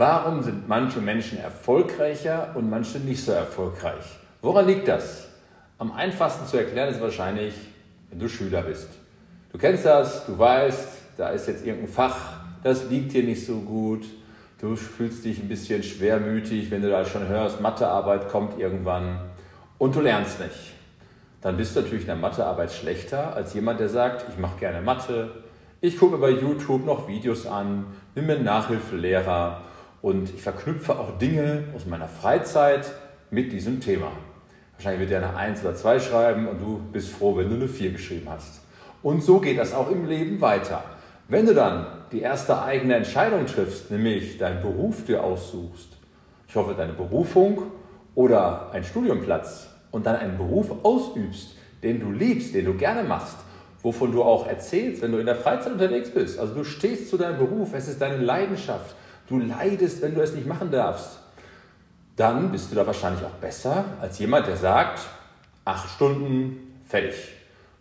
Warum sind manche Menschen erfolgreicher und manche nicht so erfolgreich? Woran liegt das? Am einfachsten zu erklären ist wahrscheinlich, wenn du Schüler bist. Du kennst das, du weißt, da ist jetzt irgendein Fach, das liegt dir nicht so gut. Du fühlst dich ein bisschen schwermütig, wenn du da schon hörst, Mathearbeit kommt irgendwann und du lernst nicht. Dann bist du natürlich in der Mathearbeit schlechter als jemand, der sagt, ich mache gerne Mathe, ich gucke bei YouTube noch Videos an, bin mir Nachhilfelehrer und ich verknüpfe auch Dinge aus meiner Freizeit mit diesem Thema. Wahrscheinlich wird er eine 1 oder 2 schreiben und du bist froh, wenn du eine 4 geschrieben hast. Und so geht das auch im Leben weiter. Wenn du dann die erste eigene Entscheidung triffst, nämlich deinen Beruf dir aussuchst, ich hoffe deine Berufung oder einen Studiumplatz und dann einen Beruf ausübst, den du liebst, den du gerne machst, wovon du auch erzählst, wenn du in der Freizeit unterwegs bist. Also du stehst zu deinem Beruf, es ist deine Leidenschaft, du leidest, wenn du es nicht machen darfst, dann bist du da wahrscheinlich auch besser als jemand, der sagt, acht Stunden, fertig.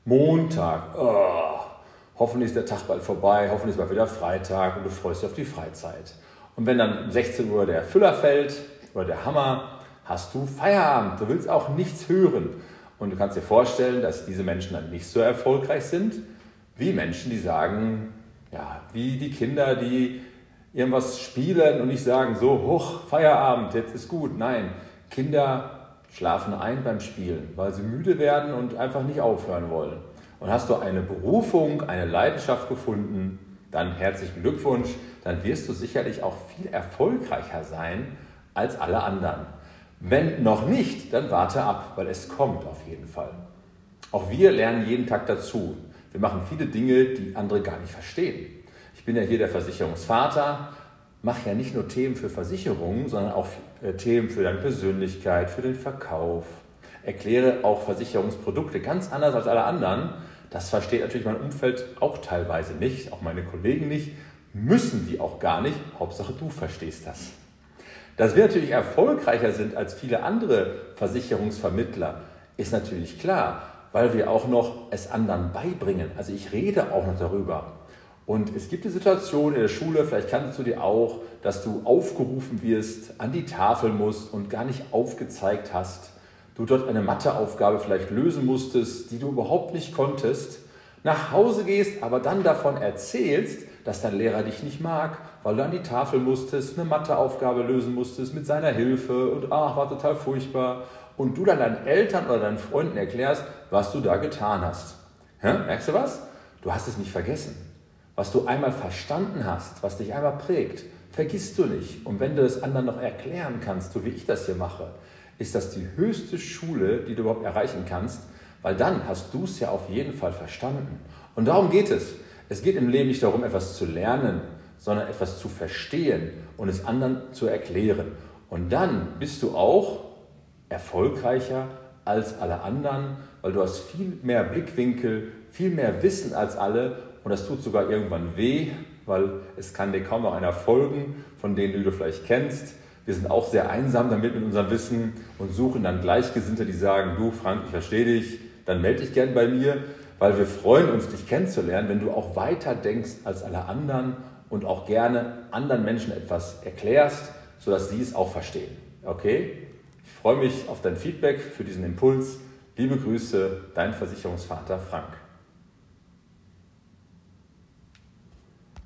Montag, oh, hoffentlich ist der Tag bald vorbei, hoffentlich ist bald wieder Freitag und du freust dich auf die Freizeit. Und wenn dann um 16 Uhr der Füller fällt oder der Hammer, hast du Feierabend. Du willst auch nichts hören. Und du kannst dir vorstellen, dass diese Menschen dann nicht so erfolgreich sind wie Menschen, die sagen, ja, wie die Kinder, die irgendwas spielen und nicht sagen, so, hoch, Feierabend, jetzt ist gut. Nein, Kinder schlafen ein beim Spielen, weil sie müde werden und einfach nicht aufhören wollen. Und hast du eine Berufung, eine Leidenschaft gefunden, dann herzlichen Glückwunsch, dann wirst du sicherlich auch viel erfolgreicher sein als alle anderen. Wenn noch nicht, dann warte ab, weil es kommt auf jeden Fall. Auch wir lernen jeden Tag dazu. Wir machen viele Dinge, die andere gar nicht verstehen. Ich bin ja hier der Versicherungsvater, mache ja nicht nur Themen für Versicherungen, sondern auch äh, Themen für deine Persönlichkeit, für den Verkauf. Erkläre auch Versicherungsprodukte ganz anders als alle anderen. Das versteht natürlich mein Umfeld auch teilweise nicht, auch meine Kollegen nicht, müssen die auch gar nicht. Hauptsache du verstehst das. Dass wir natürlich erfolgreicher sind als viele andere Versicherungsvermittler, ist natürlich klar, weil wir auch noch es anderen beibringen. Also ich rede auch noch darüber. Und es gibt die Situation in der Schule, vielleicht kannst du dir auch, dass du aufgerufen wirst, an die Tafel musst und gar nicht aufgezeigt hast. Du dort eine Matheaufgabe vielleicht lösen musstest, die du überhaupt nicht konntest. Nach Hause gehst, aber dann davon erzählst, dass dein Lehrer dich nicht mag, weil du an die Tafel musstest, eine Matheaufgabe lösen musstest mit seiner Hilfe und ach, war total furchtbar. Und du dann deinen Eltern oder deinen Freunden erklärst, was du da getan hast. Hä? Merkst du was? Du hast es nicht vergessen. Was du einmal verstanden hast, was dich einmal prägt, vergisst du nicht. Und wenn du es anderen noch erklären kannst, so wie ich das hier mache, ist das die höchste Schule, die du überhaupt erreichen kannst, weil dann hast du es ja auf jeden Fall verstanden. Und darum geht es. Es geht im Leben nicht darum, etwas zu lernen, sondern etwas zu verstehen und es anderen zu erklären. Und dann bist du auch erfolgreicher als alle anderen, weil du hast viel mehr Blickwinkel, viel mehr Wissen als alle und das tut sogar irgendwann weh, weil es kann dir kaum noch einer folgen, von denen du vielleicht kennst. Wir sind auch sehr einsam damit mit unserem Wissen und suchen dann Gleichgesinnte, die sagen, du Frank, ich verstehe dich, dann melde dich gern bei mir, weil wir freuen uns, dich kennenzulernen, wenn du auch weiter denkst als alle anderen und auch gerne anderen Menschen etwas erklärst, sodass sie es auch verstehen. Okay? Ich freue mich auf dein Feedback für diesen Impuls. Liebe Grüße, dein Versicherungsvater Frank.